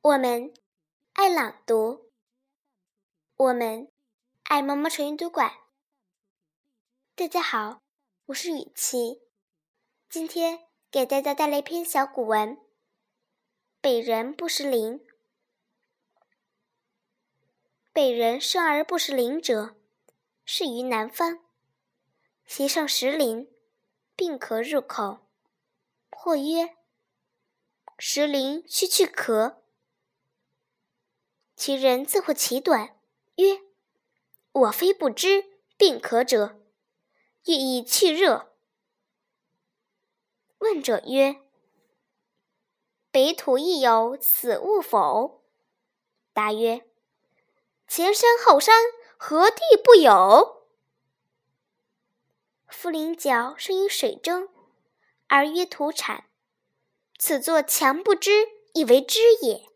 我们爱朗读，我们爱毛毛虫阅读馆。大家好，我是雨琪，今天给大家带来一篇小古文。北人不识林，北人生而不识林者，是于南方。其上石林，并壳入口。或曰：石林须去壳。其人自获其短，曰：“我非不知病可者，欲以去热。”问者曰：“北土亦有此物否？”答曰：“前山后山，何地不有？”茯苓角生于水中，而曰土产，此作强不知，以为知也。